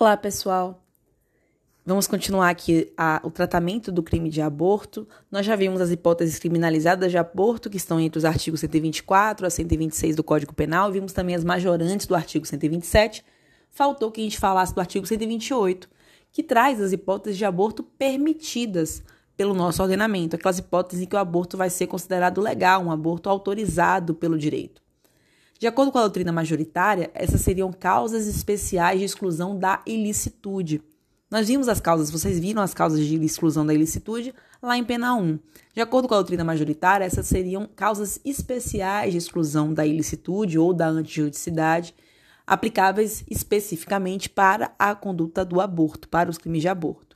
Olá, pessoal. Vamos continuar aqui a, o tratamento do crime de aborto. Nós já vimos as hipóteses criminalizadas de aborto, que estão entre os artigos 124 a 126 do Código Penal. Vimos também as majorantes do artigo 127. Faltou que a gente falasse do artigo 128, que traz as hipóteses de aborto permitidas pelo nosso ordenamento, aquelas hipóteses em que o aborto vai ser considerado legal, um aborto autorizado pelo direito. De acordo com a doutrina majoritária, essas seriam causas especiais de exclusão da ilicitude. Nós vimos as causas, vocês viram as causas de exclusão da ilicitude lá em pena 1. De acordo com a doutrina majoritária, essas seriam causas especiais de exclusão da ilicitude ou da antijuridicidade, aplicáveis especificamente para a conduta do aborto, para os crimes de aborto.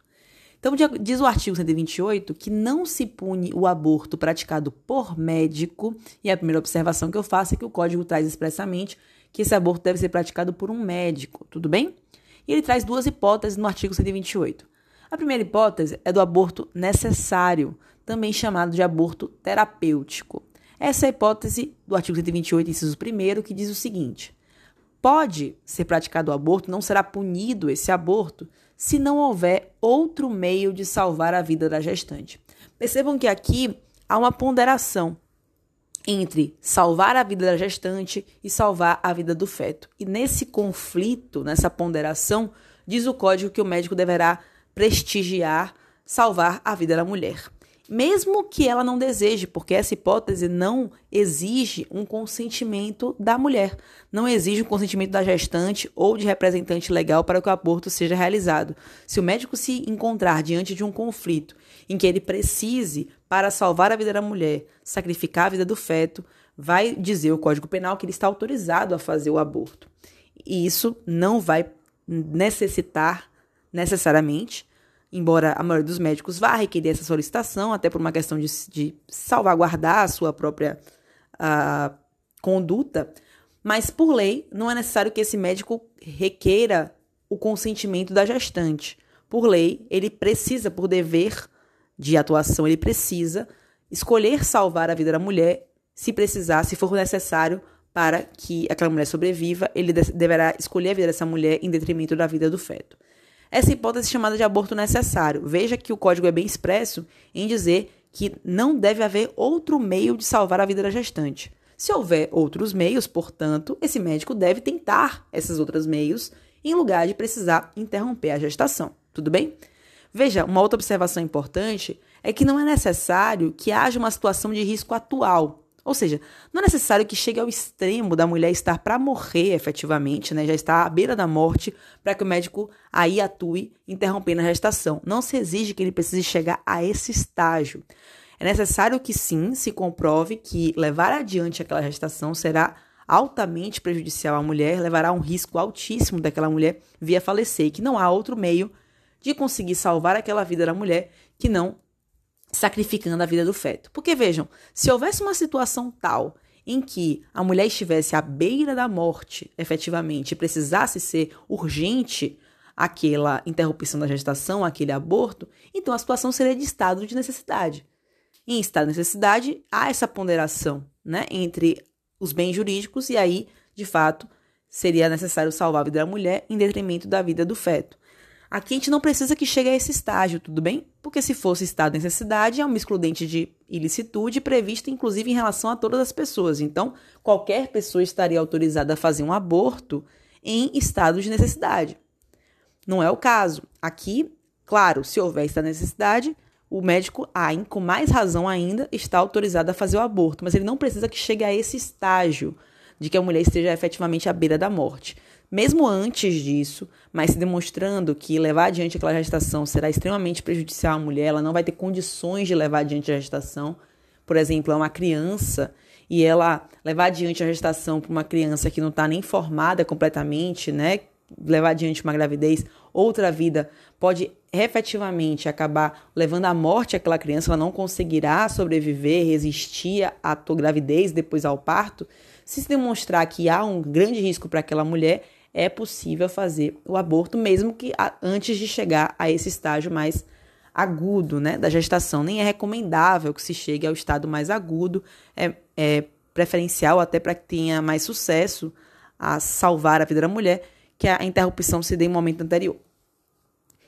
Então, diz o artigo 128 que não se pune o aborto praticado por médico, e a primeira observação que eu faço é que o código traz expressamente que esse aborto deve ser praticado por um médico, tudo bem? E ele traz duas hipóteses no artigo 128. A primeira hipótese é do aborto necessário, também chamado de aborto terapêutico. Essa é a hipótese do artigo 128, inciso 1, que diz o seguinte: pode ser praticado o aborto, não será punido esse aborto se não houver outro meio de salvar a vida da gestante. Percebam que aqui há uma ponderação entre salvar a vida da gestante e salvar a vida do feto. E nesse conflito, nessa ponderação, diz o código que o médico deverá prestigiar salvar a vida da mulher mesmo que ela não deseje, porque essa hipótese não exige um consentimento da mulher, não exige um consentimento da gestante ou de representante legal para que o aborto seja realizado. Se o médico se encontrar diante de um conflito em que ele precise, para salvar a vida da mulher, sacrificar a vida do feto, vai dizer o Código Penal que ele está autorizado a fazer o aborto. E isso não vai necessitar necessariamente embora a maioria dos médicos vá requerer essa solicitação, até por uma questão de, de salvaguardar a sua própria a, conduta, mas por lei não é necessário que esse médico requeira o consentimento da gestante. Por lei, ele precisa, por dever de atuação, ele precisa escolher salvar a vida da mulher, se precisar, se for necessário, para que aquela mulher sobreviva, ele deverá escolher a vida dessa mulher em detrimento da vida do feto. Essa hipótese chamada de aborto necessário. Veja que o código é bem expresso em dizer que não deve haver outro meio de salvar a vida da gestante. Se houver outros meios, portanto, esse médico deve tentar esses outros meios em lugar de precisar interromper a gestação. Tudo bem? Veja, uma outra observação importante é que não é necessário que haja uma situação de risco atual ou seja, não é necessário que chegue ao extremo da mulher estar para morrer efetivamente, né? já está à beira da morte, para que o médico aí atue interrompendo a gestação. Não se exige que ele precise chegar a esse estágio. É necessário que sim se comprove que levar adiante aquela gestação será altamente prejudicial à mulher, levará um risco altíssimo daquela mulher vir a falecer e que não há outro meio de conseguir salvar aquela vida da mulher que não sacrificando a vida do feto. Porque vejam, se houvesse uma situação tal em que a mulher estivesse à beira da morte, efetivamente, e precisasse ser urgente aquela interrupção da gestação, aquele aborto, então a situação seria de estado de necessidade. Em estado de necessidade, há essa ponderação né, entre os bens jurídicos e aí, de fato, seria necessário salvar a vida da mulher em detrimento da vida do feto. Aqui a gente não precisa que chegue a esse estágio, tudo bem? Porque se fosse estado de necessidade, é uma excludente de ilicitude prevista inclusive em relação a todas as pessoas. Então, qualquer pessoa estaria autorizada a fazer um aborto em estado de necessidade. Não é o caso. Aqui, claro, se houver esta necessidade, o médico, com mais razão ainda, está autorizado a fazer o aborto, mas ele não precisa que chegue a esse estágio de que a mulher esteja efetivamente à beira da morte. Mesmo antes disso, mas se demonstrando que levar adiante aquela gestação será extremamente prejudicial à mulher, ela não vai ter condições de levar adiante a gestação. Por exemplo, é uma criança e ela levar adiante a gestação para uma criança que não está nem formada completamente, né? Levar adiante uma gravidez, outra vida pode efetivamente acabar levando à morte aquela criança, ela não conseguirá sobreviver, resistir à tua gravidez, depois ao parto. Se se demonstrar que há um grande risco para aquela mulher, é possível fazer o aborto, mesmo que antes de chegar a esse estágio mais agudo né, da gestação. Nem é recomendável que se chegue ao estado mais agudo, é, é preferencial até para que tenha mais sucesso a salvar a vida da mulher, que a interrupção se dê em um momento anterior.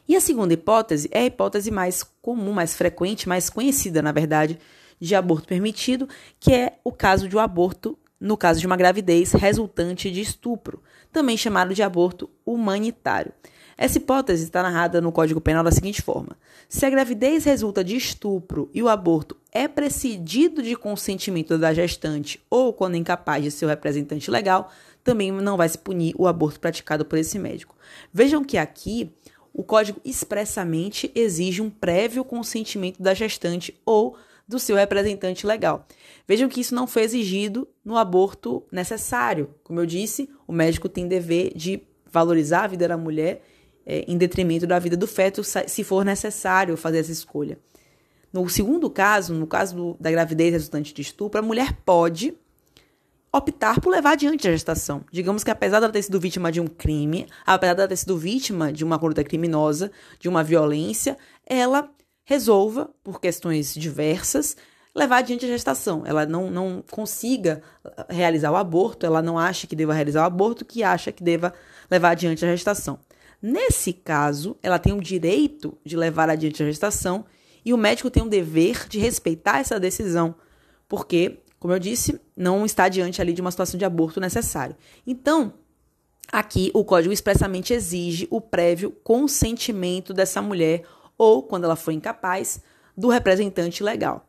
E a segunda hipótese é a hipótese mais comum, mais frequente, mais conhecida, na verdade, de aborto permitido, que é o caso de um aborto, no caso de uma gravidez resultante de estupro, também chamado de aborto humanitário. Essa hipótese está narrada no Código Penal da seguinte forma: se a gravidez resulta de estupro e o aborto é precedido de consentimento da gestante ou quando incapaz de seu representante legal, também não vai se punir o aborto praticado por esse médico. Vejam que aqui o código expressamente exige um prévio consentimento da gestante ou do seu representante legal. Vejam que isso não foi exigido no aborto necessário. Como eu disse, o médico tem dever de valorizar a vida da mulher é, em detrimento da vida do feto, se for necessário fazer essa escolha. No segundo caso, no caso do, da gravidez resultante de estupro, a mulher pode optar por levar adiante a gestação. Digamos que apesar dela ter sido vítima de um crime, apesar dela ter sido vítima de uma conduta criminosa, de uma violência, ela resolva, por questões diversas, levar adiante a gestação. Ela não, não consiga realizar o aborto, ela não acha que deva realizar o aborto, que acha que deva levar adiante a gestação. Nesse caso, ela tem o direito de levar adiante a gestação e o médico tem o dever de respeitar essa decisão, porque como eu disse, não está diante ali de uma situação de aborto necessário. Então, aqui o código expressamente exige o prévio consentimento dessa mulher ou, quando ela for incapaz, do representante legal.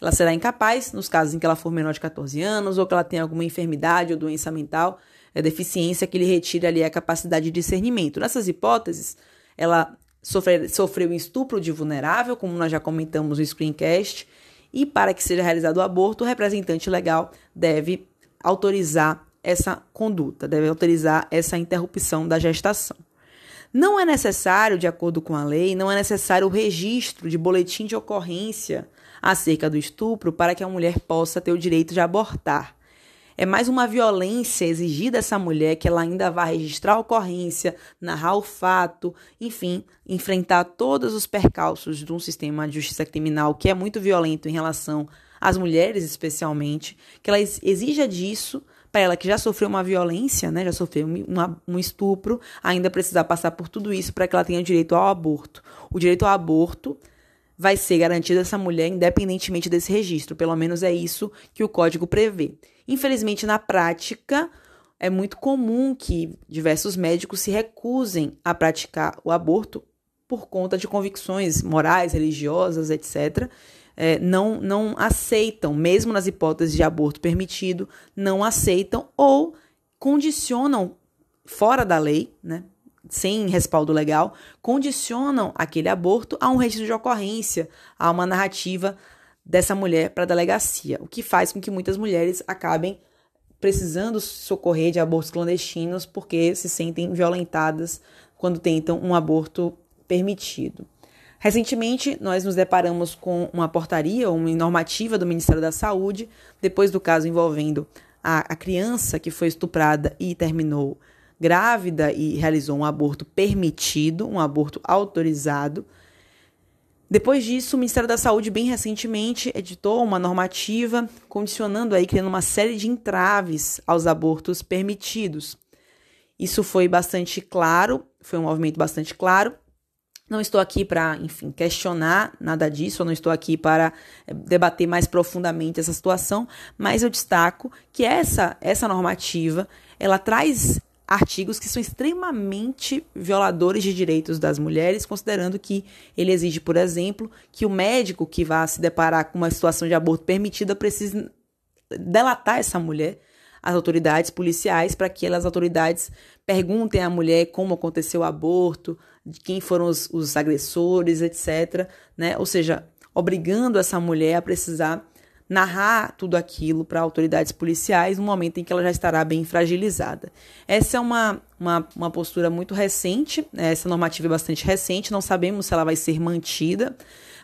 Ela será incapaz nos casos em que ela for menor de 14 anos ou que ela tenha alguma enfermidade ou doença mental, é deficiência que lhe retire ali a capacidade de discernimento. Nessas hipóteses, ela sofre, sofreu estupro de vulnerável, como nós já comentamos no screencast, e para que seja realizado o aborto, o representante legal deve autorizar essa conduta, deve autorizar essa interrupção da gestação. Não é necessário, de acordo com a lei, não é necessário o registro de boletim de ocorrência acerca do estupro para que a mulher possa ter o direito de abortar. É mais uma violência exigida essa mulher que ela ainda vai registrar a ocorrência, narrar o fato, enfim, enfrentar todos os percalços de um sistema de justiça criminal que é muito violento em relação às mulheres, especialmente, que ela exija disso para ela que já sofreu uma violência, né, já sofreu um estupro, ainda precisar passar por tudo isso para que ela tenha direito ao aborto. O direito ao aborto vai ser garantido a essa mulher independentemente desse registro, pelo menos é isso que o código prevê. Infelizmente, na prática, é muito comum que diversos médicos se recusem a praticar o aborto por conta de convicções morais, religiosas, etc. É, não, não aceitam, mesmo nas hipóteses de aborto permitido, não aceitam ou condicionam fora da lei, né, sem respaldo legal, condicionam aquele aborto a um registro de ocorrência, a uma narrativa dessa mulher para a delegacia, o que faz com que muitas mulheres acabem precisando socorrer de abortos clandestinos porque se sentem violentadas quando tentam um aborto permitido. Recentemente, nós nos deparamos com uma portaria, uma normativa do Ministério da Saúde, depois do caso envolvendo a, a criança que foi estuprada e terminou grávida e realizou um aborto permitido, um aborto autorizado. Depois disso, o Ministério da Saúde, bem recentemente, editou uma normativa condicionando aí, criando uma série de entraves aos abortos permitidos. Isso foi bastante claro, foi um movimento bastante claro. Não estou aqui para, enfim, questionar nada disso, eu não estou aqui para eh, debater mais profundamente essa situação, mas eu destaco que essa essa normativa, ela traz artigos que são extremamente violadores de direitos das mulheres, considerando que ele exige, por exemplo, que o médico que vá se deparar com uma situação de aborto permitida precise delatar essa mulher às autoridades policiais para que as autoridades perguntem à mulher como aconteceu o aborto, de quem foram os, os agressores, etc. Né? Ou seja, obrigando essa mulher a precisar narrar tudo aquilo para autoridades policiais no momento em que ela já estará bem fragilizada. Essa é uma, uma, uma postura muito recente, né? essa normativa é bastante recente, não sabemos se ela vai ser mantida,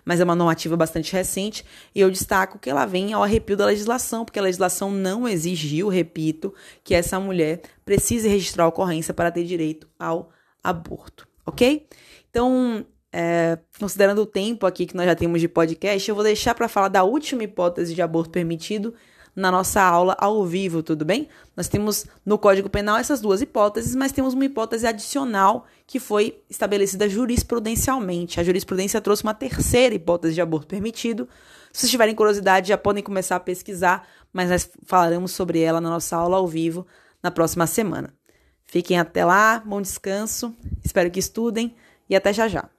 mas é uma normativa bastante recente, e eu destaco que ela vem ao arrepio da legislação, porque a legislação não exigiu, repito, que essa mulher precise registrar a ocorrência para ter direito ao aborto, ok? Então, é, considerando o tempo aqui que nós já temos de podcast, eu vou deixar para falar da última hipótese de aborto permitido na nossa aula ao vivo, tudo bem? Nós temos no Código Penal essas duas hipóteses, mas temos uma hipótese adicional que foi estabelecida jurisprudencialmente. A jurisprudência trouxe uma terceira hipótese de aborto permitido. Se vocês tiverem curiosidade, já podem começar a pesquisar, mas nós falaremos sobre ela na nossa aula ao vivo na próxima semana. Fiquem até lá, bom descanso, espero que estudem e até já já.